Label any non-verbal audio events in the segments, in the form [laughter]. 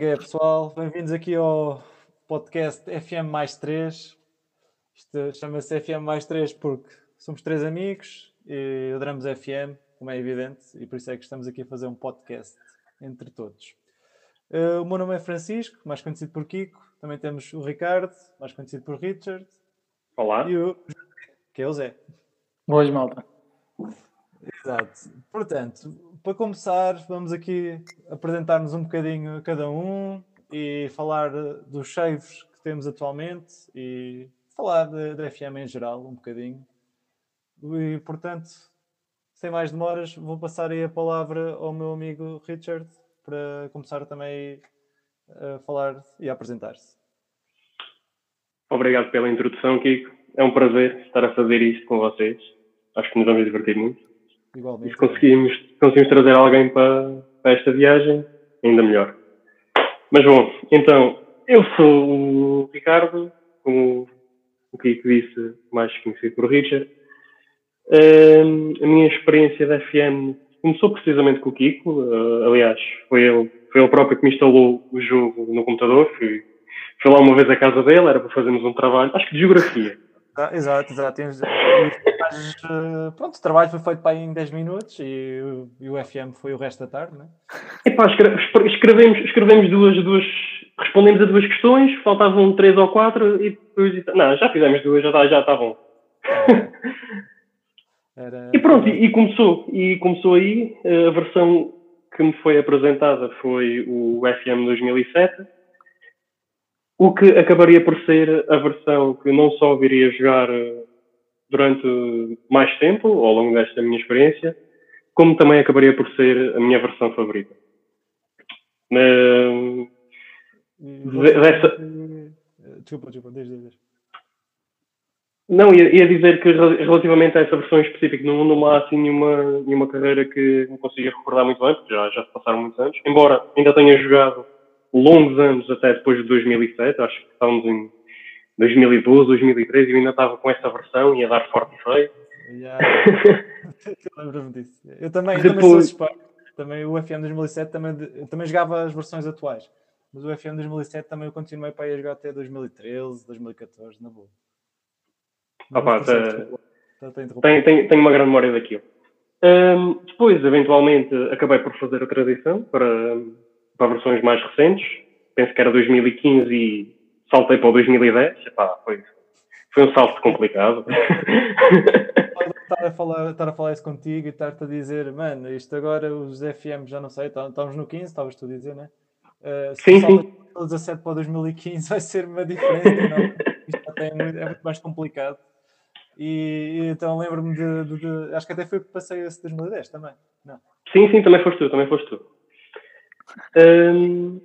que é, pessoal? Bem-vindos aqui ao podcast FM mais 3. Isto chama-se FM mais 3 porque somos três amigos e adoramos FM, como é evidente, e por isso é que estamos aqui a fazer um podcast entre todos. Uh, o meu nome é Francisco, mais conhecido por Kiko. Também temos o Ricardo, mais conhecido por Richard. Olá. E o que é o Zé. Boas, malta. Exato. Portanto, para começar, vamos aqui apresentar-nos um bocadinho a cada um e falar dos saves que temos atualmente e falar da FM em geral, um bocadinho. E, portanto, sem mais demoras, vou passar aí a palavra ao meu amigo Richard para começar também a falar e a apresentar-se. Obrigado pela introdução, Kiko. É um prazer estar a fazer isto com vocês. Acho que nos vamos divertir muito. Igualmente. E se conseguimos, conseguimos trazer alguém para, para esta viagem, ainda melhor. Mas bom, então, eu sou o Ricardo, como o Kiko disse, mais conhecido por Richard. Uh, a minha experiência da FM começou precisamente com o Kiko. Uh, aliás, foi ele, foi ele próprio que me instalou o jogo no computador. Fui, fui lá uma vez à casa dele, era para fazermos um trabalho, acho que de geografia. Ah, exato, exato. Uh, pronto, o trabalho foi feito para aí em 10 minutos e, e, o FM foi o resto da tarde, não é? Epá, escrevemos, escrevemos duas, duas, respondemos a duas questões, faltavam três ou quatro e depois. Não, já fizemos duas, já está já tá bom. [laughs] Era... E pronto, e, e, começou. E começou aí. A versão que me foi apresentada foi o FM 2007 o que acabaria por ser a versão que não só viria jogar eh, durante mais tempo, ao longo desta minha experiência, como também acabaria por ser a minha versão favorita. Uh, dessa... Desculpa, desculpa, desde, desde. Não, ia, ia, dizer que relativamente a essa versão específica, não, não há assim nenhuma, nenhuma carreira que me consiga recordar muito bem, porque já, já se passaram muitos anos. Embora ainda tenha jogado longos anos até depois de 2007, acho que estávamos em 2012, 2013 e eu ainda estava com essa versão e a dar forte e feio. Yeah. [laughs] Lembro-me disso. Eu também, Depois... também suspeito. Também o FM 2007 também, também jogava as versões atuais. Mas o FM 2007 também eu continuei para ir jogar até 2013, 2014, na boa. Opa, tá, tem, tem, tem uma grande memória daquilo. Um, depois, eventualmente, acabei por fazer a transição para, para versões mais recentes. Penso que era 2015 e saltei para o 2010. Epá, foi, foi um salto complicado. estar a, falar, estar a falar isso contigo e estar-te a dizer, mano, isto agora os FM já não sei, tá, estamos no 15, estavas tu a dizer, né? Uh, se sim, sim. Do 17 para o 2015 vai ser uma diferença, não? Isto até é muito, mais complicado. E, e então lembro-me de, de, de, Acho que até foi que passei esse 2010 também. Não. Sim, sim, também foste tu, também foste tu. Um,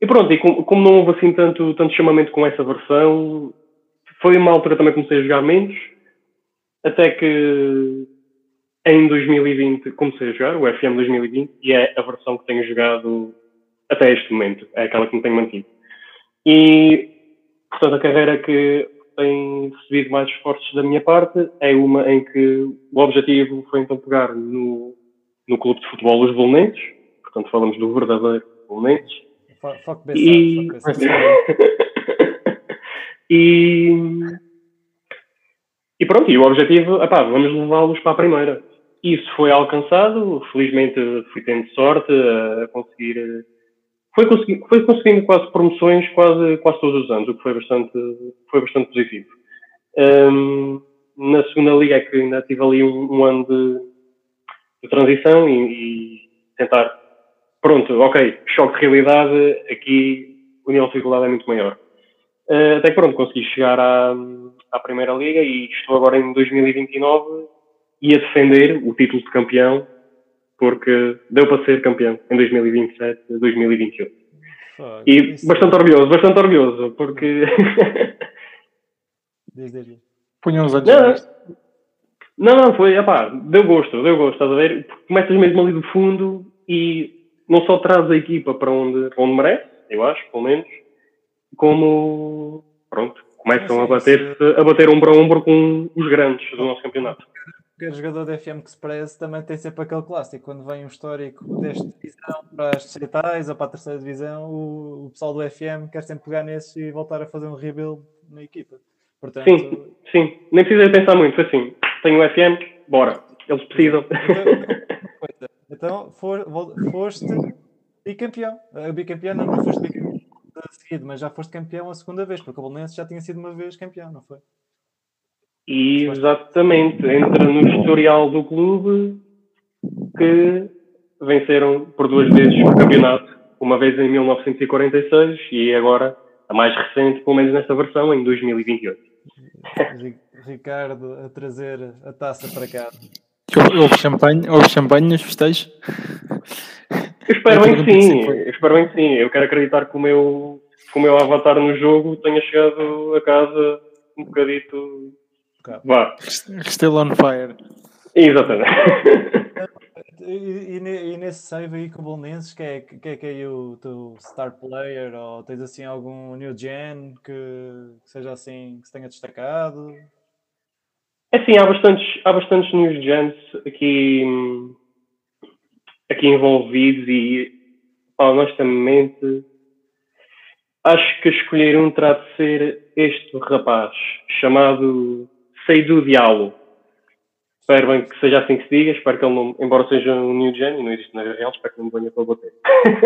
e pronto, e como, como, não houve assim tanto, tanto chamamento com essa versão, foi uma altura também comecei a jogar menos, até que em 2020 comecei a jogar, o FM 2020, e é a versão que tenho jogado até este momento, é aquela que me tenho mantido. E, portanto, a carreira que tem recebido mais esforços da minha parte é uma em que o objetivo foi então pegar no, no clube de futebol Os Bolonenses, Portanto, falamos do verdadeiro Foco e... [laughs] e... e pronto, e o objetivo, epá, vamos levá-los para a primeira. Isso foi alcançado, felizmente fui tendo sorte a conseguir. Foi, consegui, foi conseguindo quase promoções quase, quase todos os anos, o que foi bastante, foi bastante positivo. Um, na segunda liga é que ainda tive ali um, um ano de, de transição e, e tentar pronto, ok, choque de realidade, aqui o nível de dificuldade é muito maior. Uh, até que pronto, consegui chegar à, à Primeira Liga e estou agora em 2029 e a defender o título de campeão, porque deu para ser campeão em 2027, 2028. Oh, e bastante é... orgulhoso, bastante orgulhoso, porque. [laughs] Desde ali. Punha uns anos. Não, não, não, foi, epá, deu gosto, deu gosto, estás a ver? Começas mesmo ali do fundo e não só traz a equipa para onde, para onde merece, eu acho, pelo menos, como pronto, começam a bater, a bater ombro a ombro com os grandes do nosso campeonato. qualquer jogador da FM que se preze também tem sempre aquele clássico. Quando vem um histórico desta divisão para as distritais ou para a terceira divisão, o, o pessoal do FM quer sempre pegar nesses e voltar a fazer um rebuild na equipa. Portanto, sim, sim. Nem precisa pensar muito. Foi assim, tenho o FM, bora. Eles precisam. Então, então for, foste bicampeão. Bicampeão não, não foste bicampeão seguido, mas já foste campeão a segunda vez, porque o Bolonense já tinha sido uma vez campeão, não foi? Exatamente. Entra no historial do clube que venceram por duas vezes o campeonato. Uma vez em 1946 e agora a mais recente, pelo menos nesta versão, em 2028. Ricardo a trazer a taça para cá. Houve champanhe, houve champanhe nos festejos? Eu espero bem que sim, eu espero bem que sim. Eu quero acreditar que o meu, que o meu avatar no jogo tenha chegado a casa um bocadito. Vá. Still on fire. Exatamente. E, e, e, nesse save aí com o Bolonenses, que é, que é que é o teu star player? Ou tens assim algum new gen que, que seja assim, que se tenha destacado? É sim, há bastantes, há bastantes new gens aqui, aqui envolvidos e honestamente acho que escolher um terá de ser este rapaz chamado Seydou Diallo Espero bem que seja assim que se diga. Espero que ele não, embora seja um new gen e não existe na real, espero que não me venha para bater.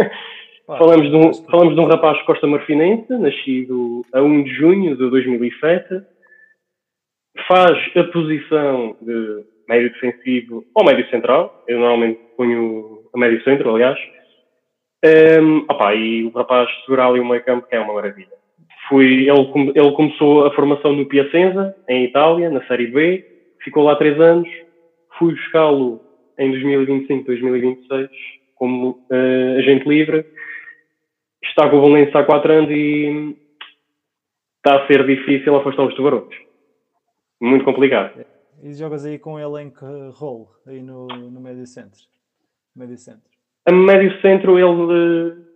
[laughs] falamos, de um, falamos de um rapaz costa marfinense, nascido a 1 de junho de 2007. Faz a posição de médio defensivo ou médio central. Eu normalmente ponho a médio centro, aliás. Um, opa, e o rapaz segura ali o meio campo, que é uma maravilha. Fui, ele, ele começou a formação no Piacenza, em Itália, na Série B ficou lá três anos, fui buscá-lo em 2025, 2026 como uh, agente livre. Está com o Valença há quatro anos e está a ser difícil afastar os tubarões. Muito complicado. E jogas aí com ele em que role? Aí no, no médio centro? Médio centro. A médio centro ele uh,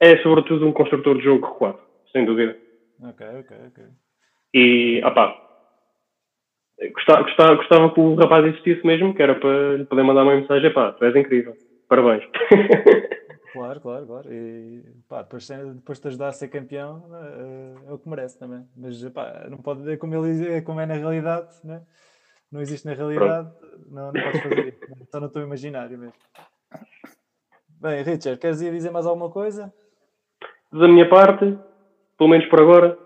é sobretudo um construtor de jogo recuado, sem dúvida. Ok, ok, ok. E, opá, Gostava, gostava, gostava que o rapaz existisse mesmo, que era para lhe poder mandar uma mensagem, pá, tu és incrível, parabéns. [laughs] Claro, claro, claro. E pá, depois, depois de te ajudar a ser campeão, é, é o que merece também. Mas pá, não pode, é como, ele, é como é na realidade, né? não existe na realidade, não, não podes fazer isso. Só no teu imaginário mesmo. Bem, Richard, queres ir dizer mais alguma coisa? Da minha parte, pelo menos por agora,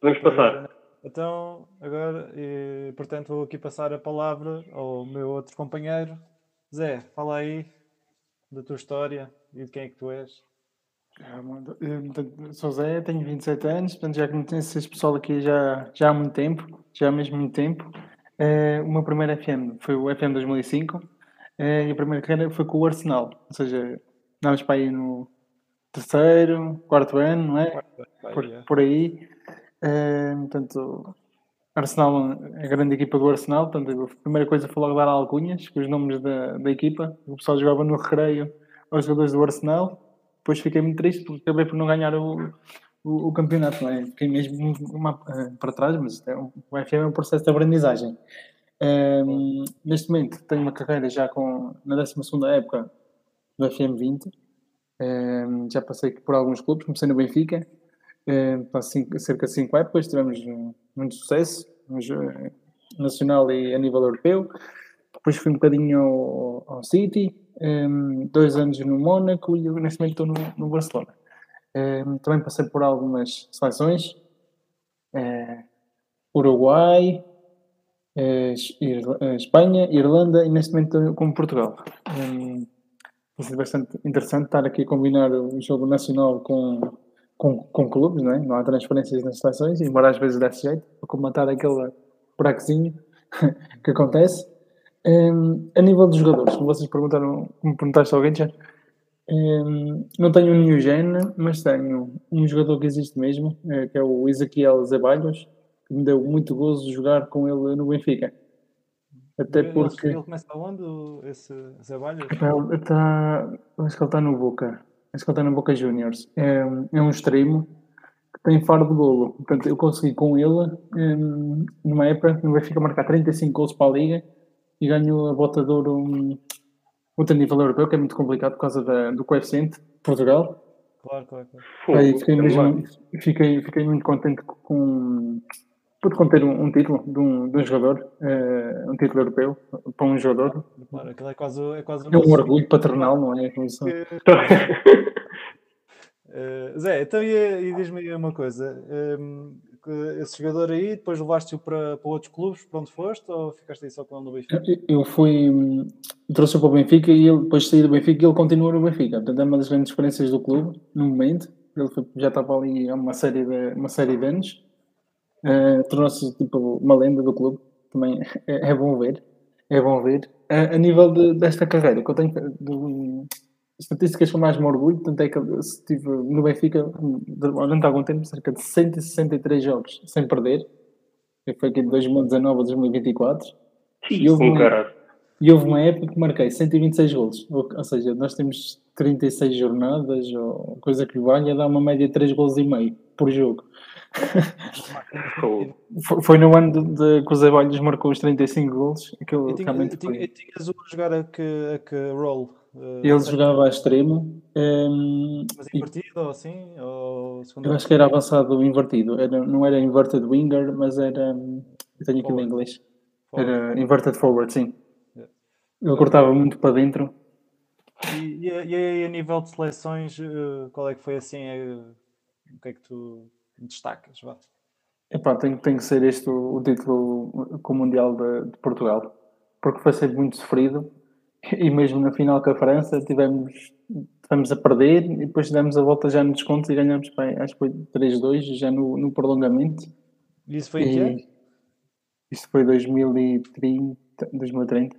podemos passar. Então, agora, e, portanto, vou aqui passar a palavra ao meu outro companheiro. Zé, fala aí da tua história e de quem é que tu és. Eu, sou Zé, tenho 27 anos, portanto já conheço esse pessoal aqui já, já há muito tempo, já há mesmo muito tempo. Uh, o meu primeiro FM foi o FM 2005 uh, e a primeira carreira foi com o Arsenal, ou seja, andávamos para aí no terceiro, quarto ano, não é? Por, por aí. Uh, portanto, Arsenal, a grande equipa do Arsenal, portanto, a primeira coisa foi logo dar alcunhas, com os nomes da, da equipa. O pessoal jogava no recreio aos jogadores do Arsenal. Depois fiquei muito triste porque acabei por não ganhar o, o, o campeonato, não é? Fiquei mesmo uma, uh, para trás, mas é um, o FM é um processo de aprendizagem. Um, neste momento tenho uma carreira já com, na 12 época do FM 20. Um, já passei por alguns clubes, comecei no Benfica, há cerca de 5 épocas, tivemos muito sucesso, eh, nacional e a nível europeu. Depois fui um bocadinho ao, ao City, um, dois anos no Mónaco e neste momento estou no, no Barcelona. Um, também passei por algumas seleções, uh, Uruguai, uh, Espanha, Irlanda e neste momento estou com Portugal. Tem sido bastante interessante estar aqui a combinar o jogo nacional com com, com clubes, não, é? não há transferências nas seleções, embora às vezes desse jeito, para combatar aquele buracozinho [laughs] que acontece. Um, a nível dos jogadores, como vocês perguntaram, perguntaste alguém já, um, não tenho um new gen, mas tenho um jogador que existe mesmo, é, que é o Ezequiel Zeballos, que me deu muito gozo de jogar com ele no Benfica. Até porque. Ele começa aonde, esse Zeballos? Ele está. Acho que ele está no Boca acho que ele está na Boca Juniors, é, é um extremo que tem faro de golo. Portanto, eu consegui com ele, um, numa época, no Benfica marcar 35 gols para a Liga e ganho a bota de ouro um, outro nível europeu, que é muito complicado por causa da, do coeficiente, Portugal. Claro, claro, claro. Aí fiquei, mesmo, fiquei, fiquei muito contente com por conter um, um título de um, de um jogador, eh, um título europeu para um jogador. Claro, aquilo é quase, é quase É um orgulho paternal, não é? Isso. [laughs] Eh, Zé, então e, e diz-me aí uma coisa: ehm, que esse jogador aí, depois levaste-o para, para outros clubes, para onde foste, ou ficaste aí só com ele no Benfica? Eu fui, trouxe-o para o Benfica e ele, depois de sair do Benfica, ele continua no Benfica. Portanto, é uma das grandes experiências do clube, no momento. Ele já estava ali há uma série de, uma série de anos. Eh, Tornou-se tipo uma lenda do clube. Também é, é bom ver. É bom ver. A, a nível de- desta carreira, que eu tenho de, estatísticas eu mais me orgulho, tanto é que estive no Benfica durante algum tempo, cerca de 163 jogos sem perder. Foi aqui de 2019 a 2024. Sim, E houve um. E houve uma época que marquei 126 golos. Ou, ou seja, nós temos 36 jornadas, ou coisa que valha, dá uma média de 3 golos e meio por jogo. [laughs] Foi, foi no ano de, de que o Zé Balhos marcou os 35 golos. Aquilo E, tinha, realmente e, tinha, foi. e tinhas o a jogar a que, a que role? Eh, Ele jogava a extremo. hum, Mas e invertido ou assim? Ou eu acho que era avançado invertido. Era, não era inverted winger, mas era. hum, Eu tenho aqui em inglês. Forward. Era inverted forward, sim. Yeah. Ele cortava muito para dentro. E, e, e aí, a nível de seleções, eh, qual é que foi assim? eh, o que é que tu destacas? Vá. Epá, tem, tem que ser este o, o título com o Mundial de, de Portugal, porque foi sempre muito sofrido e mesmo na final com a França tivemos, tivemos a perder e depois demos a volta já no desconto e ganhamos, bem, acho que foi 3-2 já no, no prolongamento. E isso foi em que ano? Isto foi 2030, 2030,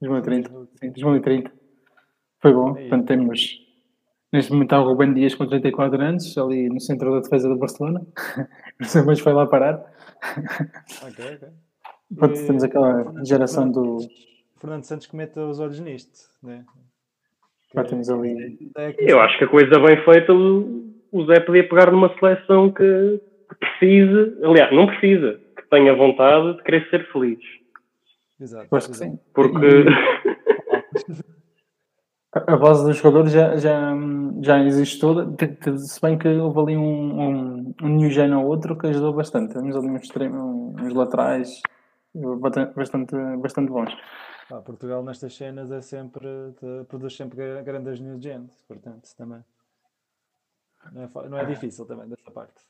2030, sim, 2030. Foi bom, portanto temos neste momento há o Rubem Dias com 34 anos, ali no centro da defesa do Barcelona, [laughs] não sei mais foi lá parar. Ok, ok. Portanto, E- temos aquela geração do. Fernando Santos que mete os olhos nisto, né? Já temos ali. É que- Eu acho que a coisa bem feita, o Zé podia pegar numa seleção que que precise, aliás, não precisa, que tenha vontade de querer ser feliz. Exato. Acho que sim. Porque [laughs] A base dos jogadores já, já, já existe toda, se bem que houve ali um, um, um new gen ou outro que ajudou bastante. Temos ali uns, uns laterais bastante, bastante, bons. Pá, Portugal nestas cenas é sempre, produz sempre gra- grandes new gens, portanto, também. Não é, não é difícil também, dessa parte.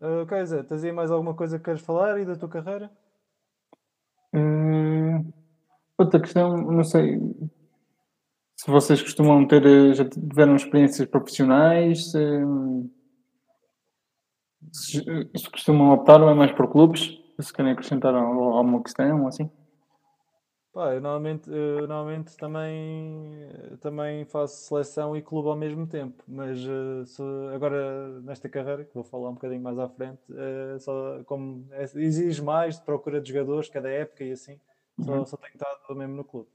Ah, ok, Zé, tens aí mais alguma coisa que queres falar e da tua carreira? Hum, outra questão, não sei se vocês costumam ter, eh, já tiveram experiências profissionais, se, se, se costumam optar ou é mais por clubes, se querem acrescentar al- alguma questão assim. Pá, eu normalmente, eu normalmente também, também faço seleção e clube ao mesmo tempo, mas eh, se- agora nesta carreira, que vou falar um bocadinho mais à frente, eh, só, como é- exige mais de procura de jogadores cada época e assim, só, Uhum. só tenho estado mesmo no clube.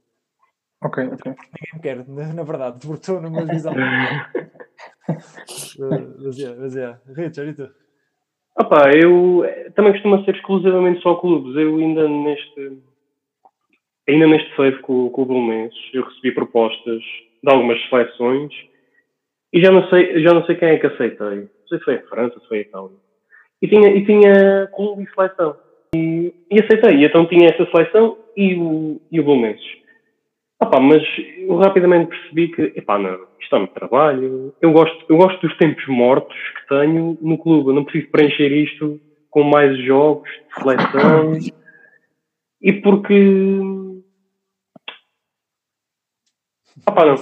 Ok, ok. Ninguém me quer, na, na verdade, porque estou numa divisão. [laughs] Eh, mas é, mas é. Richard, e tu? Opa, eu eh, também costuma ser exclusivamente só clubes. Eu ainda neste ainda neste save com, com o Belenenses, eu recebi propostas de algumas seleções e já não sei, já não sei quem é que aceitei. Não sei se foi a França, se foi a Itália. E tinha, e tinha clube e seleção. E, e aceitei. E então tinha essa seleção e o, e o Belenenses. Opa, mas eu rapidamente percebi que, epá, não, isto é muito trabalho. Eu gosto, eu gosto dos tempos mortos que tenho no clube. Eu não preciso preencher isto com mais jogos de seleção. E porque. Opa, não.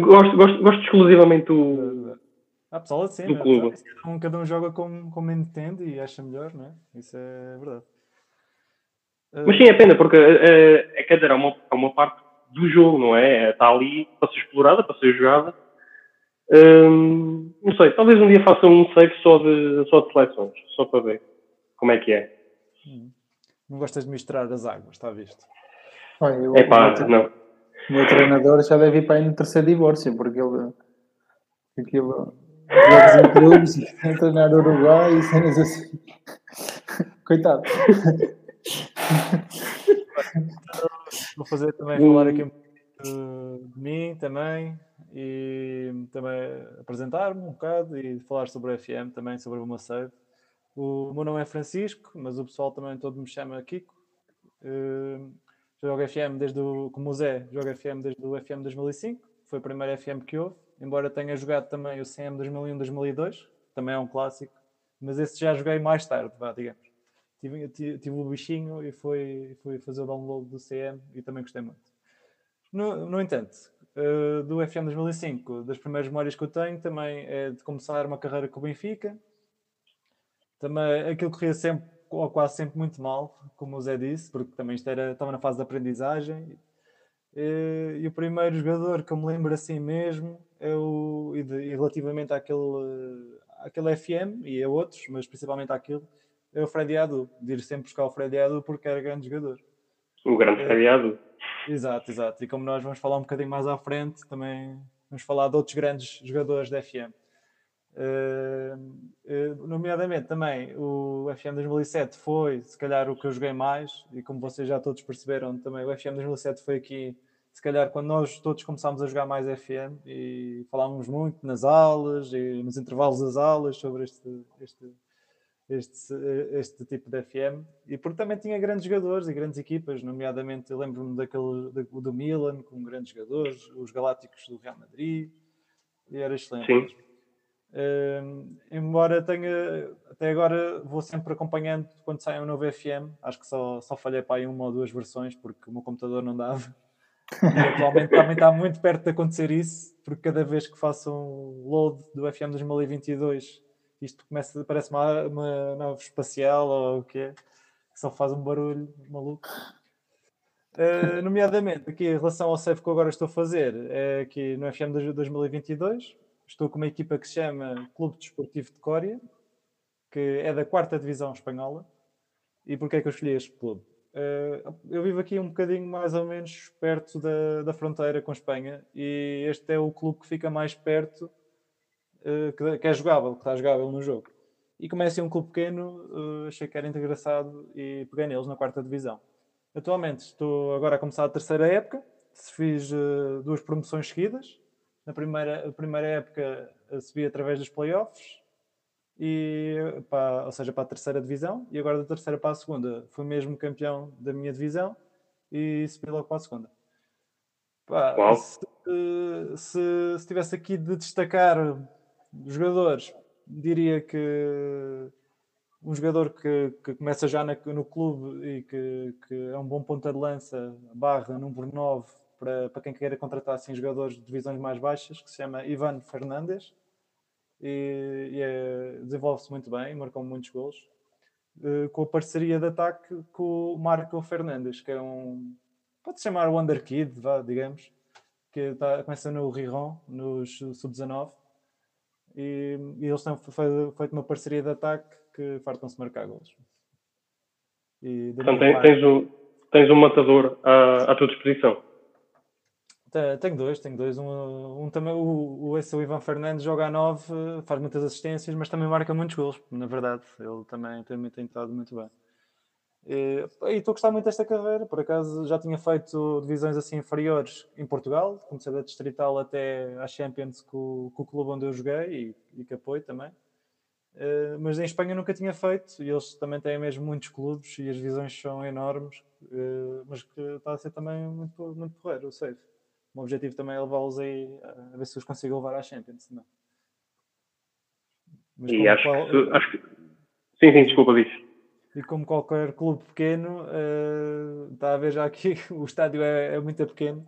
Gosto, gosto, gosto exclusivamente do. Há pessoal assim, do clube. Cada um, cada um joga como, como entende e acha melhor, não é? Isso é verdade. Eh, Mas sim, é pena, porque eh, é, quer dizer, é uma, é uma parte do jogo, não é? Está ali para ser explorada, para ser jogada. Hum, não sei, talvez um dia faça um save só de, só de seleções, só para ver como é que é. Não gostas de misturar as águas, está visto? É pá, não. o meu treinador já deve ir para aí no terceiro divórcio, porque ele. Aquilo. Jogos em clubes, a [laughs] treinar no Uruguai e cenas assim. [laughs] Coitado. [laughs] vou fazer também falar aqui um pouco de mim também e também apresentar-me um bocado e falar sobre o FM também, sobre o save. O meu nome é Francisco, mas o pessoal também todo me chama Kiko. Uh, jogo FM desde o, como o Zé, jogo FM desde o FM 2005, foi o primeiro FM que houve, embora tenha jogado também o CM 2001-2002, também é um clássico, mas esse já joguei mais tarde, vá, digamos. Tive, tive, o bichinho e fui, fui fazer o download do CM e também gostei muito. No, no entanto, uh, do FM 2005, das primeiras memórias que eu tenho, também é de começar uma carreira com o Benfica. Também aquilo corria sempre, ou quase sempre, muito mal, como o Zé disse, porque também isto era, estava na fase de aprendizagem. E, o primeiro jogador que eu me lembro assim mesmo é o, e, de, e relativamente àquele, àquele FM e a outros, mas principalmente àquilo, o Freddy Adu. De ir sempre buscar o Freddy Adu porque era grande jogador. O grande é, Freddy Adu. Exato, exato. E como nós vamos falar um bocadinho mais à frente, também vamos falar de outros grandes jogadores da FM. Uh, uh, nomeadamente também o FM 2007 foi se calhar o que eu joguei mais e como vocês já todos perceberam também o FM 2007 foi aqui se calhar quando nós todos começámos a jogar mais FM e falávamos muito nas aulas e nos intervalos das aulas sobre este, este este, este tipo de FM e porque também tinha grandes jogadores e grandes equipas, nomeadamente eu lembro-me daquele do, do, Milan com grandes jogadores, os Galácticos do Real Madrid e era excelente. Sim. Uh, embora tenha até agora vou sempre acompanhando quando sai um novo FM, acho que só, só falhei para aí uma ou duas versões porque o meu computador não dava. E atualmente [laughs] também está muito perto de acontecer isso, porque cada vez que faço um load do FM 2022 isto começa, parece uma, uma nave espacial ou o que é, que só faz um barulho maluco. Uh, nomeadamente, aqui em relação ao save que eu agora estou a fazer, é aqui no FM de 2022, estou com uma equipa que se chama Clube Desportivo de Cória, que é da quarta divisão espanhola. E porquê é que eu escolhi este clube? Uh, eu vivo aqui um bocadinho mais ou menos perto da, da fronteira com Espanha e este é o clube que fica mais perto uh, que, é jogável, que está jogável no jogo. E como é assim um clube pequeno, uh, achei que era engraçado e peguei neles na quarta divisão. Atualmente estou agora a começar a terceira época, fiz uh, duas promoções seguidas. Na primeira, a primeira época subi através dos playoffs, e, para, ou seja, para a terceira divisão, e agora da terceira para a segunda fui mesmo campeão da minha divisão e subi logo para a segunda. Pá, se, se, se tivesse aqui de destacar jogadores, diria que um jogador que, que começa já na, no clube e que, que, é um bom ponta de lança, barra número 9, para, para quem queira contratar assim, jogadores de divisões mais baixas, que se chama Ivan Fernandes. E, e é, desenvolve-se muito bem, marcou muitos gols. Uh, com a parceria de ataque com o Marco Fernandes, que é um. Pode chamar Wonder Kid, vá, digamos, que tá, começa no Riron, no sub-19 e, e eles têm feito uma parceria de ataque que fartam-se marcar gols. então tens, tens, um, tens um matador à, à tua disposição. Tenho dois, tenho dois. Um, um também, o, o, esse, o Ivan Fernandes joga a 9, faz muitas assistências, mas também marca muitos gols, na verdade. Ele também tem, tem estado muito bem. E estou a gostar muito desta carreira, por acaso já tinha feito divisões assim inferiores em Portugal, comecei da Distrital até à Champions com, com o clube onde eu joguei e, e que apoio também. Uh, mas em Espanha nunca tinha feito e eles também têm mesmo muitos clubes e as divisões são enormes, uh, mas que está a ser também muito, muito porreiro, o safe. O meu objetivo também é levá-los aí a ver se os consigo levar à Champions também. Mas e acho, qual... que, acho que. Sim, sim, desculpa, diz e como qualquer clube pequeno, uh, está a ver já que [laughs] o estádio é, é, muito pequeno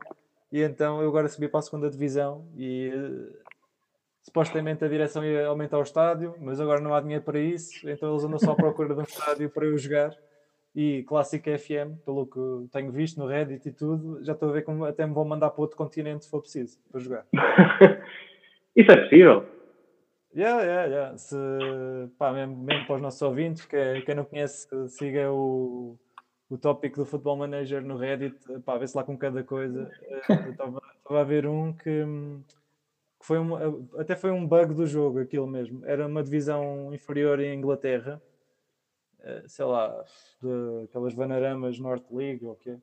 e então eu agora subi para a segunda divisão e uh, supostamente a direção ia aumentar o estádio, mas agora não há dinheiro para isso, então eles andam só à procura de um estádio para eu jogar e Clássico FM, pelo que tenho visto no Reddit e tudo, já estou a ver como até me vão mandar para outro continente se for preciso, para jogar. [laughs] isso é possível? Yeah, yeah, yeah. Se, pá, mesmo, mesmo para os nossos ouvintes, que, quem não conhece, siga o, o tópico do Football Manager no Reddit, pá, vê-se lá com cada coisa. Eh, estava a ver um que, que foi um, até foi um bug do jogo, aquilo mesmo. Era uma divisão inferior em Inglaterra. Eh, sei lá, de aquelas Vanaramas North League ou quê.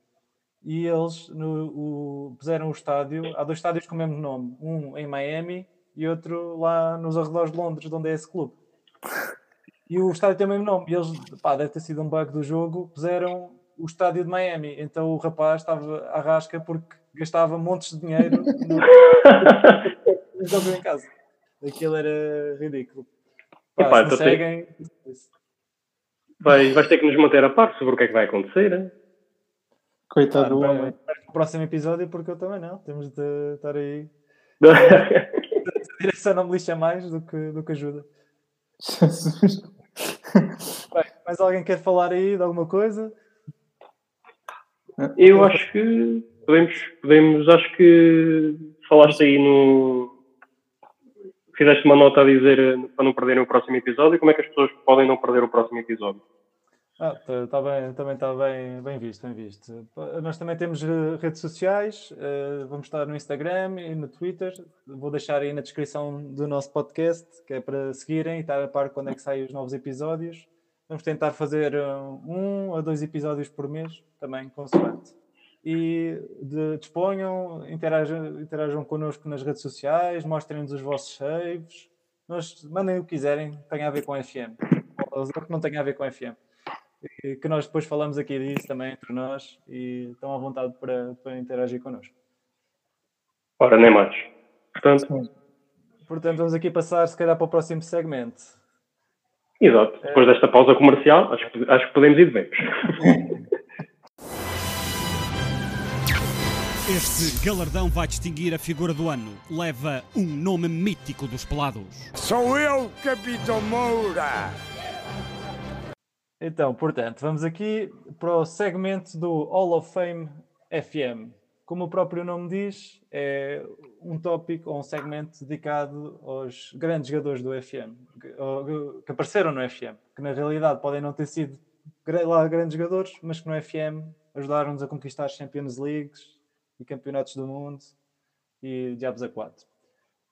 E eles no, o, puseram o estádio, há dois estádios com o mesmo nome, um em Miami e outro lá nos arredores de Londres, onde é esse clube. E o estádio tem o mesmo nome. E eles, pá, deve ter sido um bug do jogo, puseram o estádio de Miami. Então o rapaz estava à rasca porque gastava montes de dinheiro no, jogo em casa. Aquilo era ridículo. Pá, Epá, se seguem, Vais, vais ter que nos manter a par sobre o que é que vai acontecer. hein? Coitado Ah, do homem. próximo episódio porque eu também não. Temos de estar aí. [laughs] A direção não me lixa mais do que, do que ajuda. Jesus. Bem, mais alguém quer falar aí de alguma coisa? Eu acho que podemos, podemos, acho que falaste aí no. Fizeste uma nota a dizer eh, para não perderem o próximo episódio. Como é que as pessoas podem não perder o próximo episódio? Ah, tá, tá bem, também está bem, bem visto, bem visto. Nós também temos eh, redes sociais, eh, vamos estar no Instagram e no Twitter. Vou deixar aí na descrição do nosso podcast, que é para seguirem e estar a par quando é que saem os novos episódios. Vamos tentar fazer eh, um a dois episódios por mês, também consoante. E de- disponham, interajam, interajam connosco nas redes sociais, mostrem-nos os vossos saves. Nós, mandem o que quiserem, tenha a ver com FM. Ou que não tenha a ver com FM que nós depois falamos aqui disso também entre nós e estão à vontade para, para interagir connosco. Ora, nem mais. Portanto, Portanto, vamos aqui passar se calhar para o próximo segmento. exato. Depois desta pausa comercial, acho, que- acho que podemos ir de vez. [laughs] Este galardão vai distinguir a figura do ano. Leva um nome mítico dos pelados. Sou eu, Capitão Moura! Então, portanto, vamos aqui para o segmento do Hall of Fame FM. Como o próprio nome diz, é um tópico ou um segmento dedicado aos grandes jogadores do FM, que, apareceram no FM, que na realidade podem não ter sido lá grandes jogadores, mas que no FM ajudaram-nos a conquistar Champions Leagues e campeonatos do mundo e diabos a quatro.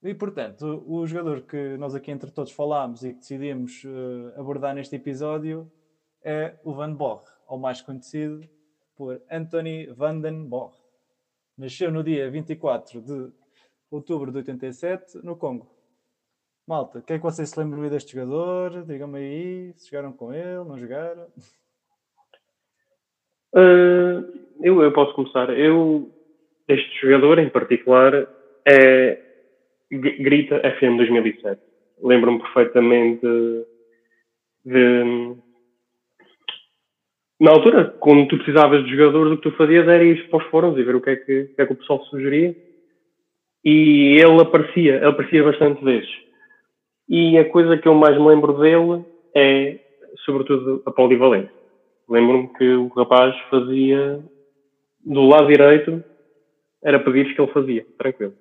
E, portanto, o, o jogador que nós aqui entre todos falámos e que decidimos eh, abordar neste episódio é o Van Borg, ou mais conhecido por Anthony Van den Borg. Nasceu no dia 24 de outubro de 87, no Congo. Malta, o que é que vocês se lembram deste jogador? Digam-me aí, se jogaram com ele, não jogaram? Uh, eu, eu posso começar. Eu, este jogador em particular é Grita FM 2007. Lembro-me perfeitamente de- Na altura, quando tu precisavas de jogadores, o que tu fazias era ir para os fóruns e ver o que é que, o que, é que o pessoal sugeria. E ele aparecia, ele aparecia bastante vezes. E a coisa que eu mais me lembro dele é, sobretudo, a polivalência. Lembro-me que o rapaz fazia do lado direito, era pedidos que ele fazia, tranquilo.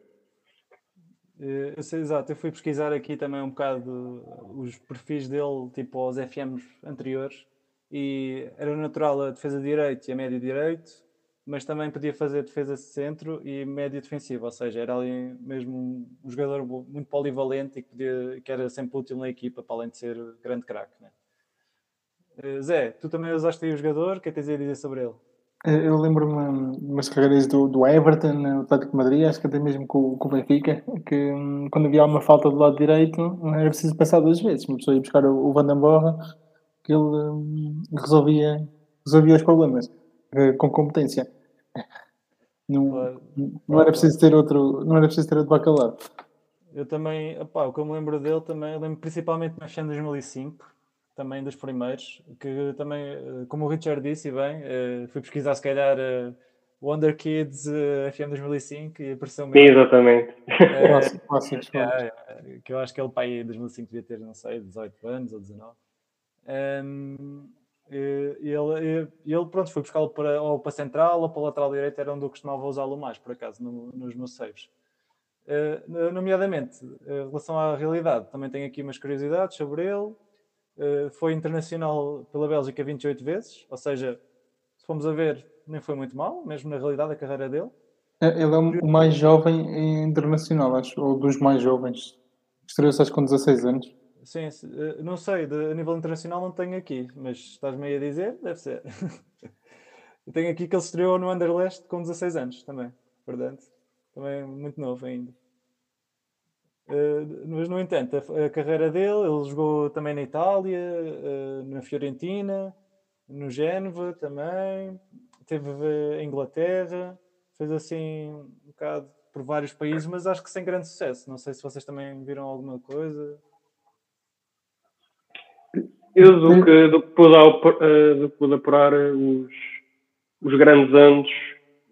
Eh, Eu sei, exato, eu fui pesquisar aqui também um bocado os perfis dele, tipo aos FMs anteriores, e era natural a defesa de direito e a médio direito, mas também podia fazer defesa de centro e médio defensivo, ou seja, era ali mesmo um, jogador muito polivalente e que, podia, que era sempre útil na equipa, para além de ser grande craque. Né? Eh, Zé, tu também usaste aí o jogador, o que é que tens a dizer sobre ele? Eh, Eu lembro-me de umas carreiras do, do Everton, no Atlético de Madrid, acho que até mesmo com, com o Benfica, que hum, quando havia uma falta do lado direito, era preciso passar duas vezes. Uma pessoa ia buscar o, o Van que ele hum, resolvia, resolvia os problemas eh, com competência. Não, Claro. não era preciso ter outro, não era preciso ter outro bacalhau. Eu também, opá, o que eu me lembro dele também, eu lembro principalmente na FM 2005, também dos primeiros, que também, eh, como o Richard disse e bem, eh, fui pesquisar se calhar Wonder Kids FM 2005 e apareceu Sim, mesmo. exatamente. clássicos, é, que eu acho que ele pai em 2005 devia ter, não sei, 18 anos ou 19. Ehm, e e ele, e ele, pronto, foi buscá-lo para, ou para central ou para lateral direito, era onde eu costumava usá-lo mais, por acaso, no- nos meus saves. Eh, nomeadamente, eh, em relação à realidade, também tenho aqui umas curiosidades sobre ele. Eh, foi internacional pela Bélgica 28 vezes, ou seja, se formos a ver, nem foi muito mal, mesmo na realidade, a carreira dele. Eh, Ele é o mais jovem internacional, acho, ou dos mais jovens. Estreou-se com 16 anos. Sim, eh, não sei, de, a nível internacional não tenho aqui, mas estás-me a dizer, deve ser. [laughs] Eu tenho aqui que ele estreou no Underlast com 16 anos também, portanto, também muito novo ainda. Eh, mas, no entanto, a, a carreira dele, ele jogou também na Itália, eh, na Fiorentina, no Génova também, teve em Inglaterra, fez assim um bocado por vários países, mas acho que sem grande sucesso. Não sei se vocês também viram alguma coisa. Eu do que, do que pude, eh, do que pude apurar eh, os, os grandes anos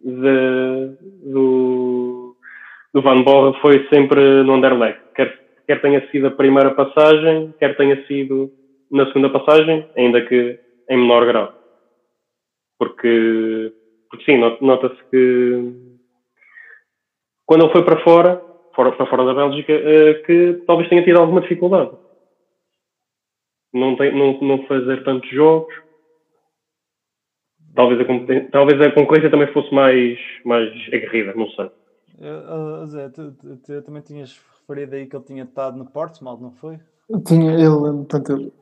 de- do, do Van Borre foi sempre no Anderlecht. Quer, quer tenha sido a primeira passagem, quer tenha sido na segunda passagem, ainda que em menor grau. Porque, porque sim, not- nota-se que quando ele foi para fora, fora para fora da Bélgica, eh, que talvez tenha tido alguma dificuldade não, tem, não, não fazer tantos jogos. Talvez a, talvez a concorrência também fosse mais, mais aguerrida, não sei. Ah, Zé, tu, tu- tu também tinhas referido aí que ele tinha estado no Portsmouth, não foi? Tinha ele, portanto, ele,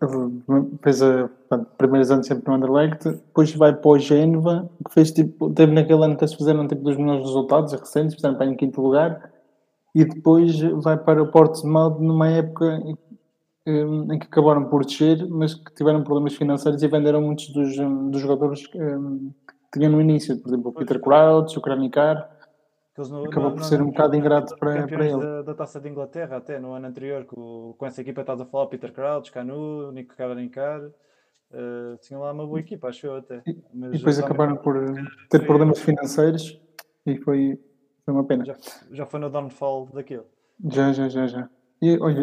fez a portanto, primeiros anos sempre no Anderlecht, depois vai para o Génova, que fez tipo, teve naquele ano que eles fizeram tipo dos melhores resultados recentes, fizeram para em quinto lugar, e depois vai para o Portsmouth numa época em, em- que acabaram por descer, mas que tiveram problemas financeiros e venderam muitos dos, hum, dos jogadores hum, que tinham no início, por exemplo, o Peter Crouch, o Kranicar, Que Acabou por ser um bocado ingrato para- para ele. Da, da Taça de Inglaterra, até no ano anterior, com, com essa equipa estás a falar, Peter Crouch, Canu, Nico Cavarencar, uh, tinham lá uma boa equipa, acho eu até. Mas e depois realmente acabaram por ter problemas financeiros e foi, foi uma pena. Já, já foi no downfall daquilo. Já, já, já, já. E olha,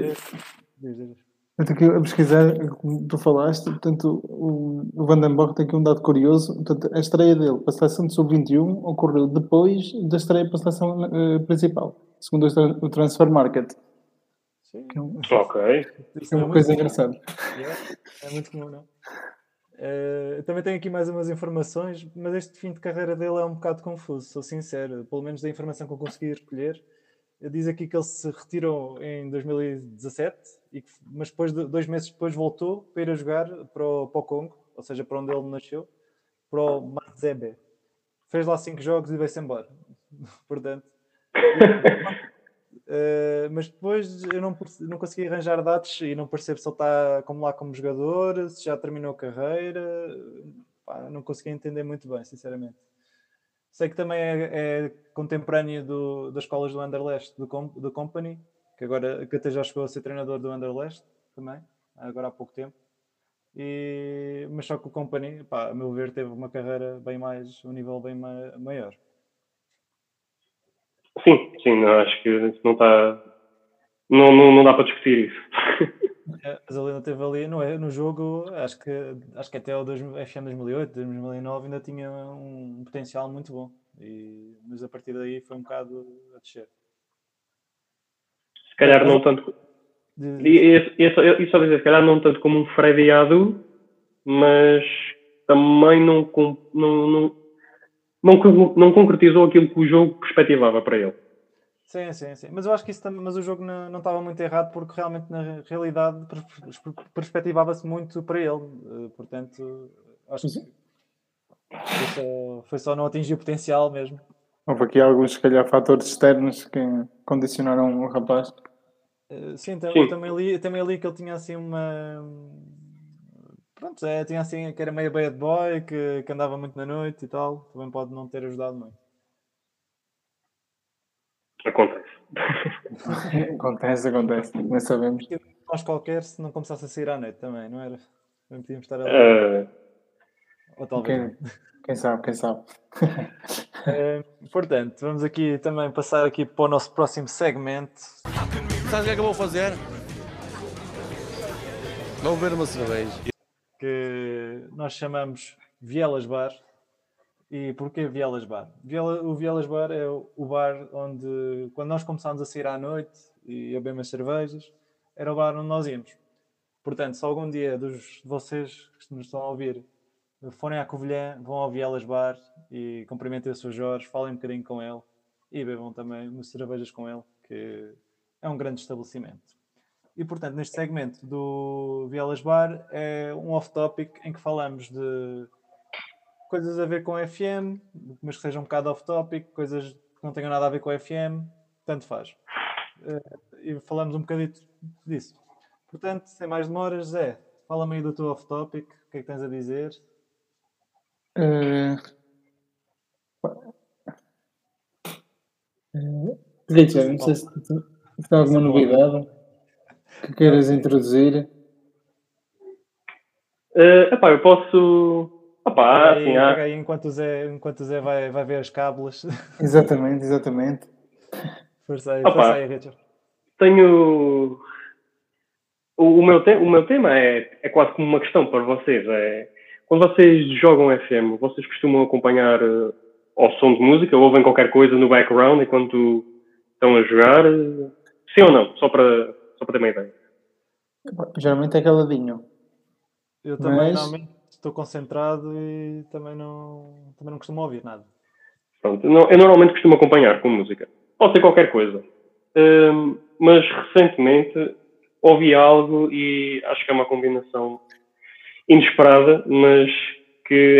diz. Eu estou aqui a pesquisar, como tu falaste, portanto, o, Van den tem aqui um dado curioso. Portanto, a estreia dele para a seleção de sub-21 ocorreu depois da estreia para a seleção eh, principal, segundo o tra- o Transfer Market. Sim, Que é um- Ok. isso é uma muito coisa engraçada. Yeah, É muito comum, não? Eu também tenho aqui mais umas informações, mas este fim de carreira dele é um bocado confuso, sou sincero. Pelo menos da informação que eu consegui recolher, diz aqui que ele se retirou em 2017, e mas depois de, dois meses depois voltou para ir a jogar para o, para o Congo, ou seja, para onde ele nasceu, para o Mazembe. Fez lá cinco jogos e veio-se embora. [laughs] Portanto, Uh, [laughs] mas depois eu não, não consegui arranjar dados e não percebo se ele está como lá como jogador, se já terminou a carreira. Pá, não consegui entender muito bem, sinceramente. Sei que também é, é contemporâneo do, das escolas do Underlast, do, do Company, que agora que até já chegou a ser treinador do Underlast também, agora há pouco tempo. E, mas só que o Company, pá, a meu ver, teve uma carreira bem mais, um nível bem ma- maior. Sim, sim, não, acho que isso não está. Não, não, não dá para discutir isso. [laughs] É, Mas ele ainda teve ali no, no jogo, acho que, acho que até o 2000 FM 2008, 2009 ainda tinha um potencial muito bom. E, mas a partir daí foi um bocado a descer. Se calhar não tanto. E, só- só dizer, se calhar não tanto como um Freddy Adu, mas também não, não, não, não, não concretizou aquilo que o jogo perspectivava para ele. Sim, sim, sim. Mas eu acho que isso também, mas o jogo não, não estava muito errado porque realmente na realidade pers- pers- perspectivava-se muito para ele. Eh, Portanto, acho que foi só, foi só não atingir o potencial mesmo. Houve aqui alguns, se calhar, fatores externos que condicionaram o rapaz. Eh, Sim, Sim. eu também li, eu também li que ele tinha assim uma. Pronto, é, tinha assim que era meio bad boy, que, que andava muito na noite e tal. Também pode não ter ajudado muito. Acontece. [laughs] Acontece, acontece, nem sabemos. Nós qualquer, se não começasse a sair à noite também, não era? Não podíamos estar ali. Eh, Ou talvez. Quem, quem sabe, quem sabe. Eh, portanto, vamos aqui também passar aqui para o nosso próximo segmento. Sabe o que é que eu vou fazer? Vou beber uma cerveja. que nós chamamos Vielas Bar. E porquê Vielas Bar? Viela- o Vielas Bar é o bar onde, quando nós começámos a sair à noite e a beber umas cervejas, era o bar onde nós íamos. Portanto, se algum dia dos de vocês que nos estão a ouvir forem à Covilhã, vão ao Vielas Bar e cumprimentem o Sr. Jorge, falem um bocadinho com ele e bebam também umas cervejas com ele, que é um grande estabelecimento. E portanto, neste segmento do Vielas Bar é um off-topic em que falamos de coisas a ver com FM, mas que sejam um bocado off-topic, coisas que não tenham nada a ver com FM, tanto faz. Eh, e falamos um bocadito disso. Portanto, sem mais demoras, Zé, fala-me aí do teu off-topic, o que é que tens a dizer? Eh, eh, Richard, não sei se, tem alguma novidade que queiras introduzir. Uh, epá, eu posso. Opá, aí, assim, há- pega aí enquanto o Zé, enquanto o Zé vai, vai ver as cábulas. [laughs] Exatamente, exatamente. Força aí, força aí, Richard. tenho. O, o meu te- o meu tema é, é quase como uma questão para vocês. É, quando vocês jogam FM, vocês costumam acompanhar eh, ao som de música ou ouvem qualquer coisa no background enquanto estão a jogar? Sim ou não? Só para, só para ter uma ideia. Geralmente é caladinho. Eu também Mas- normalmente estou concentrado e também não, também não costumo ouvir nada. Pronto, não- eu normalmente costumo acompanhar com música. Pode ser qualquer coisa. Hum, mas recentemente ouvi algo e acho que é uma combinação inesperada, mas que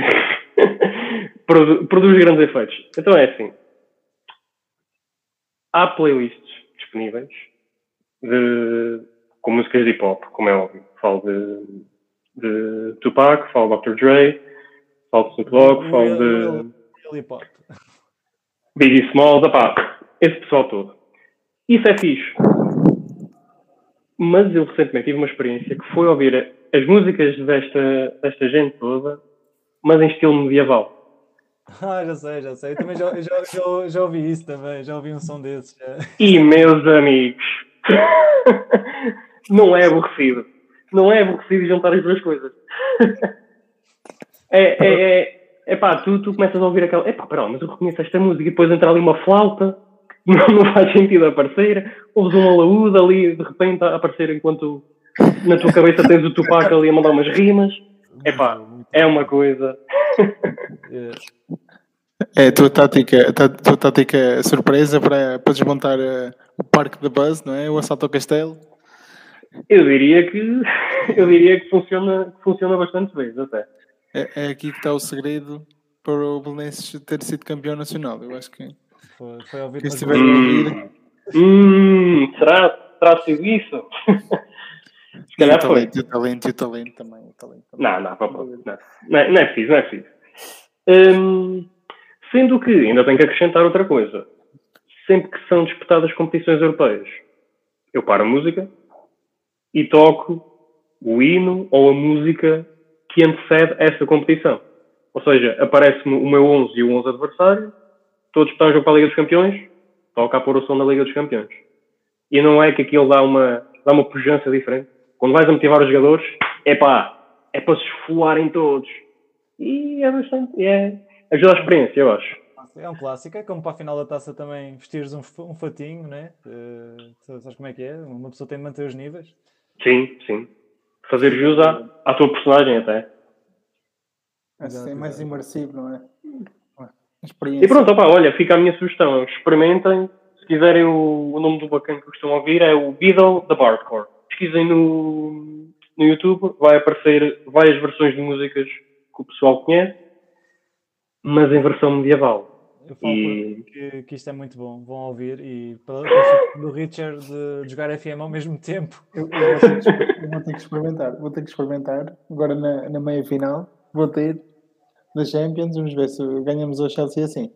[laughs] produ- produz grandes efeitos. Então é assim. Há playlists disponíveis de, com músicas de hip hop, como é óbvio. Falo de, de Tupac, falo de Dr. Dre, falo de Snoop Dogg, falo de. hop. Biggie Smalls, opá, esse pessoal todo. Isso é fixe. Mas eu recentemente tive uma experiência que foi ouvir as músicas desta, desta gente toda, mas em estilo medieval. [laughs] Ah, já sei, já sei. Eu também já, já, já, já ouvi isso também, já ouvi um som desses. já. E meus amigos, [laughs] não é aborrecido. Não é aborrecido juntar as duas coisas. [laughs] É, é, é, é pá, tu, tu começas a ouvir aquela. É pá, pera, mas eu reconheço esta música e depois entra ali uma flauta, não, não faz sentido aparecer. Ouves um alaúde ali de repente a aparecer enquanto na tua cabeça tens o Tupac ali a mandar umas rimas. É pá, é uma coisa. É, É a tua tática, a tua tática surpresa para, para desmontar eh, o parque da Buzz, não é? O assalto ao castelo. Eu diria que [laughs] eu diria que funciona, que funciona bastante bem, até. É, é aqui que está o segredo para o Belenenses ter sido campeão nacional. Eu acho que foi, foi ouvir quem nas estiver a músicas. ouvir. Hum, será, terá sido isso? [laughs] Se E o calhar foi. talento, e o talento, e o talento também. O talento também. Não, não, não, não, é, não é preciso, não é preciso. Hum, sendo que ainda tenho que acrescentar outra coisa. Sempre que são disputadas competições europeias, eu paro a música e toco o hino ou a música que antecede essa competição. Ou seja, aparece-me o meu 11 e o 11 adversário, todos estão a jogo para a Liga dos Campeões, toca a pôr o som da Liga dos Campeões. E não é que aquilo dá uma, dá uma pujança diferente. Quando vais a motivar os jogadores, é pá, é para se esfolarem todos. E é bastante, é, ajuda a experiência, eu acho. É um clássico, é como para a final da taça também vestires um, um fatinho, né? Eh, sabes como é que é? Uma pessoa tem de manter os níveis. Sim, sim. Fazer jus à, à tua personagem até. Assim é mais imersivo, não é? Experiência. E pronto, opá, olha, fica a minha sugestão. Experimentem. Se quiserem o, o nome do bacana que costumam ouvir é o Beatle da Bardcore. Pesquisem no, no YouTube, vai aparecer várias versões de músicas que o pessoal conhece, mas em versão medieval. Eu falo E- que, que isto é muito bom, vão ouvir e do Richard de, de jogar FM ao mesmo tempo. Eu, eu vou ter eu vou ter que experimentar. Vou ter que experimentar. Agora na, na meia final vou ter da Champions. Vamos ver se ganhamos o Chelsea assim.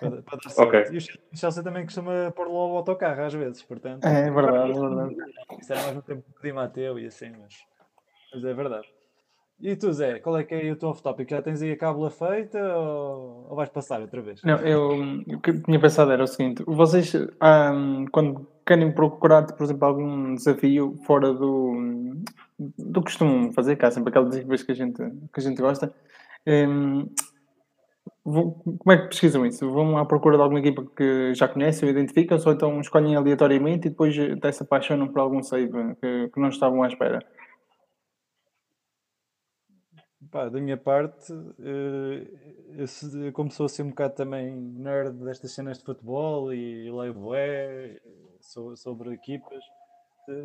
Para, para dar Ok. sorte. E o Chel- o Chelsea também costuma pôr lá o autocarro às vezes, portanto. É verdade, é verdade. Isso era mais no tempo de Mateu e assim, mas, mas é verdade. E tu, Zé, qual é que é o teu off-topic? Já tens aí a cábula feita ou, ou vais passar outra vez? Não, eu o que eu tinha pensado era o seguinte: vocês, ah, quando querem procurar, por exemplo, algum desafio fora do, do que costumam fazer, cá sempre aquelas desafios que a gente, que a gente gosta, hum, como é que pesquisam isso? Vão à procura de alguma equipa que já conhecem ou identificam, ou então escolhem aleatoriamente e depois até se apaixonam por algum save que, que não estavam à espera? Pá, da minha parte, eh, eu se- como sou assim um bocado também nerd destas cenas de futebol e bué so- sobre equipas,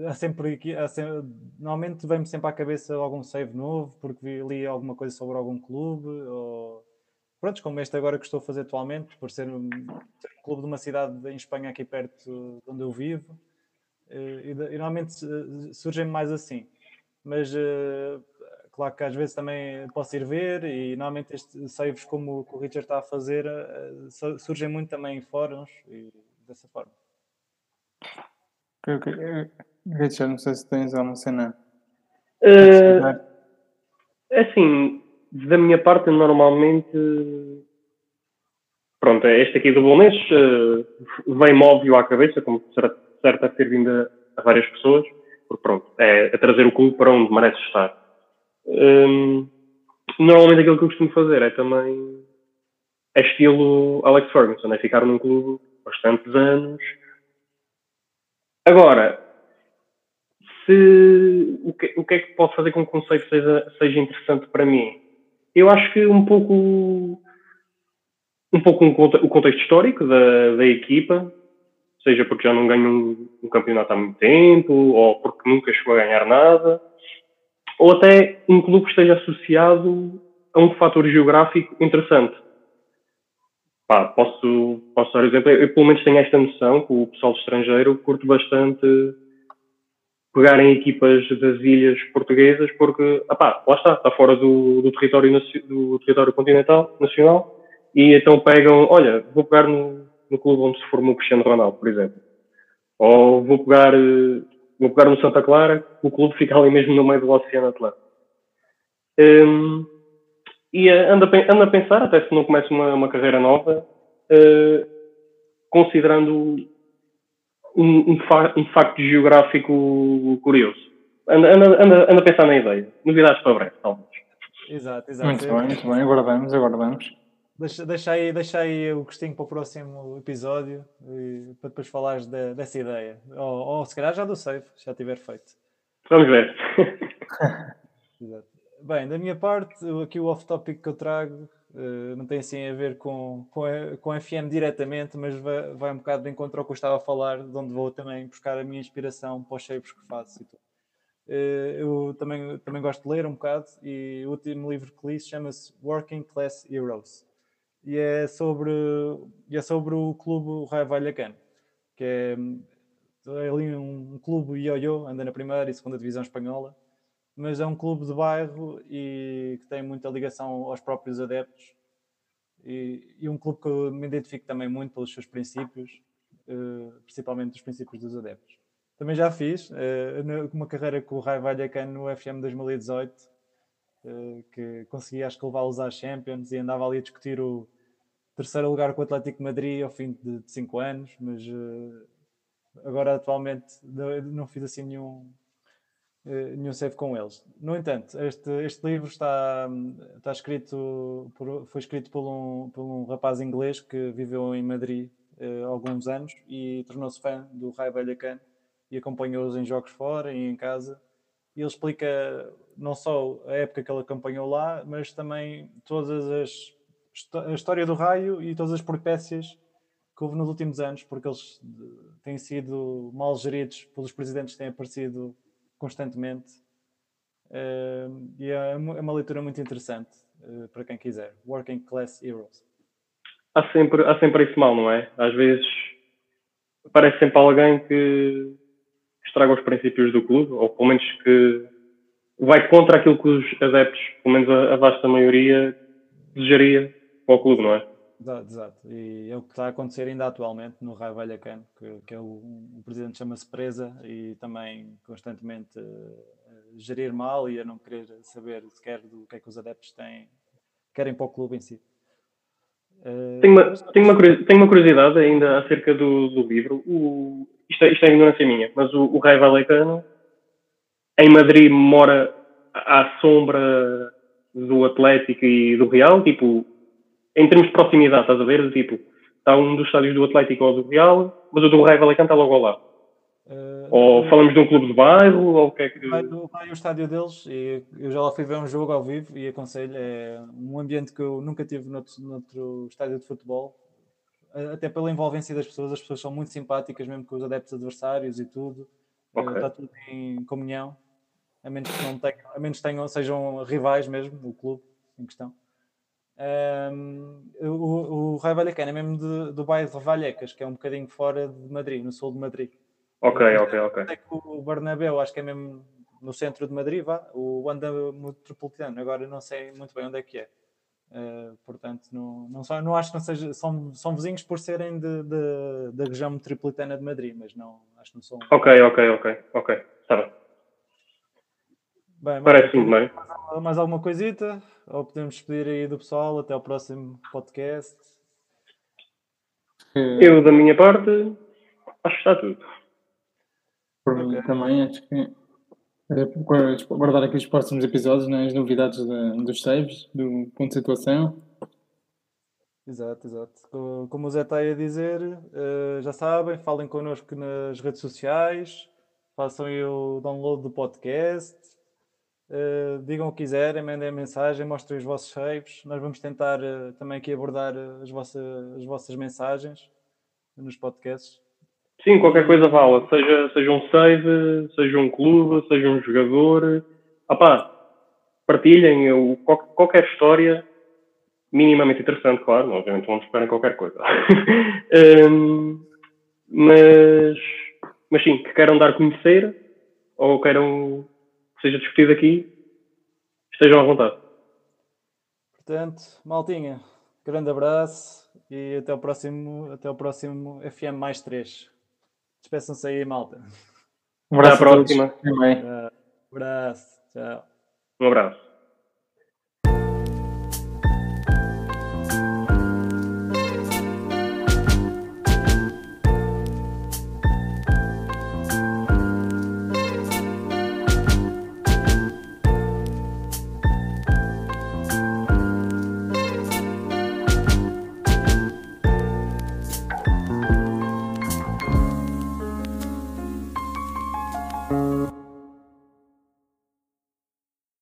há sempre, há sempre- normalmente vem-me sempre à cabeça algum save novo, porque li alguma coisa sobre algum clube, ou pronto, como este agora que estou a fazer atualmente, por ser um, ser um clube de uma cidade em Espanha aqui perto de onde eu vivo, eh, e, e normalmente surgem mais assim. Mas eh, claro que às vezes também posso ir ver, e normalmente estes saves como o Richard está a fazer eh, su- surgem muito também em fóruns e dessa forma. Ok, ok. Eh, Richard, não sei se tens alguma cena. É assim, da minha parte, normalmente. Pronto, é este aqui do Bolonês uh, vem-me óbvio à cabeça, como será certo a vindo a, a várias pessoas, porque pronto, é a trazer o clube para onde merece estar. Hum, normalmente aquilo que eu costumo fazer é também. É estilo Alex Ferguson, é ficar num clube bastantes anos. Agora, se o que, o que é que pode fazer com que o conceito seja, seja interessante para mim? Eu acho que um pouco um pouco um o contexto histórico da, da equipa, seja porque já não ganha um, um campeonato há muito tempo, ou porque nunca chegou a ganhar nada, ou até um clube que esteja associado a um fator geográfico interessante. Pá, posso, posso dar exemplo, eu pelo menos tenho esta noção que o pessoal estrangeiro curte bastante pegar em equipas das ilhas portuguesas porque, apá, lá está, está fora do, do território, do território continental, nacional, e então pegam, olha, vou pegar no, no clube onde se formou Cristiano Ronaldo, por exemplo. Ou vou pegar, eh, vou pegar no Santa Clara, o clube fica ali mesmo no meio do Oceano Atlântico. Hum, e eh, ando a, pensar, até se não começo uma, uma carreira nova, eh, considerando um, um, fa- um facto geográfico curioso. Anda, anda, anda, anda a pensar na ideia. Novidades para breve, talvez. Exato, exato. Muito bem, muito bem. Aguardamos, aguardamos. Deixa, deixa, aí, deixa aí o gostinho para o próximo episódio e para depois falares de- dessa ideia. Ou, ou se calhar já do save, se já tiver feito. Vamos ver. [laughs] Exato. Bem, da minha parte, aqui o off-topic que eu trago eh, não tem assim a ver com, com, a, com FM diretamente, mas vai, vai um bocado de encontro ao que eu estava a falar, de onde vou também buscar a minha inspiração para os shapes que faço. e tudo. Eh, eu também, também gosto de ler um bocado e o último livro que li chama-se Working Class Heroes e é sobre, é sobre o clube Raio Vallecano, que é, é ali um, um clube ioiô, anda na primeira e segunda divisão espanhola, mas é um clube de bairro e que tem muita ligação aos próprios adeptos e, e um clube que eu me identifico também muito pelos seus princípios, eh, principalmente os princípios dos adeptos. Também já fiz na- uma carreira com o Raio Vallecano no FM 2018, eh, que consegui acho que levá-los à Champions e andava ali a discutir o terceiro lugar com o Atlético de Madrid ao fim de 5 anos, mas eh, agora atualmente não- fiz assim nenhum, nenhum save com eles. No entanto, este, este livro está, está escrito, por- foi escrito por um, por um rapaz inglês que viveu em Madrid eh, há alguns anos e tornou-se fã do Raio Vallecano e acompanhou-os em jogos fora e em casa. E ele explica não só a época que ele acompanhou lá, mas também todas as a história do raio e todas as peripécias que houve nos últimos anos, porque eles eh, têm sido mal geridos pelos presidentes que têm aparecido constantemente. Eh, e é uma é uma leitura muito interessante eh, para quem quiser. Working Class Heroes. Há sempre, há sempre esse mal, não é? Às vezes parece sempre alguém que estraga os princípios do clube, ou pelo menos que vai contra aquilo que os adeptos, pelo menos a, a vasta maioria, desejaria para o clube, não é? Exato. E é o que está a acontecer ainda atualmente no Raio Vallecano, que, que é o, o presidente chama-se Presa e também constantemente a gerir mal e a não querer saber sequer do que é que os adeptos têm, querem para o clube em si. Eh, Tenho uma, tenho uma, tenho uma curiosidade ainda acerca do, do livro. O, isto, é, isto é ignorância minha, mas o, o Raio Vallecano em Madrid mora à sombra do Atlético e do Real, tipo, em termos de proximidade, estás a ver? Tipo, está um dos estádios do Atlético ou do Real, mas o do Raio Vallecano está logo ao lado. eh, Ou falamos de um clube de bairro, ou o que é que... Vai o estádio deles e eu já lá fui ver um jogo ao vivo e aconselho, é um ambiente que eu nunca tive noutro, noutro estádio de futebol, até pela envolvência das pessoas, as pessoas são muito simpáticas mesmo com os adeptos adversários e tudo, Eh, Ok. Está tudo em comunhão. A menos que não tenham, a menos que tenham, sejam rivais mesmo, o clube em questão. Ehm, o, o Raio Vallecano é mesmo de- do bairro de Vallecas, que é um bocadinho fora de Madrid, no sul de Madrid. Ok, ok, ok. Que o Bernabéu, acho que é mesmo no centro de Madrid, vá. O Wanda Metropolitano, agora não sei muito bem onde é que é. Eh, portanto, não, não, só- não acho que não seja. São, são vizinhos por serem de, de- da região metropolitana de Madrid, mas não, acho que não são. Ok, ok, ok, ok. Está bem. Bem, Parece-me bem. Mais, alguma coisita? Ou podemos despedir aí do pessoal até ao próximo podcast? Eu, da minha parte, acho que está tudo. por mim também, acho que é, guardar aqui os próximos episódios, né, as novidades da- dos saves, do ponto de situação. Exato, exato. Co- Como o Zé está aí a dizer, eh, já sabem, falem connosco nas redes sociais, façam aí o download do podcast, eh, digam o que quiserem, mandem mensagem, mostrem os vossos saves. Nós vamos tentar eh, também aqui abordar eh, as vossas, as vossas mensagens nos podcasts. Sim, qualquer coisa vale. Seja, seja um save, seja um clube, seja um jogador. Opá, partilhem qual- qualquer história minimamente interessante, claro. Obviamente vamos esperar em qualquer coisa. Hum, [laughs] mas, mas sim, que queiram dar a conhecer ou queiram que seja discutido aqui, estejam à vontade. Portanto, maltinha, grande abraço e até o próximo, até o próximo FM mais 3. Despeçam-se aí, malta. Um Até à abraço a todos. próxima. Também. Abraço, tchau. Um abraço.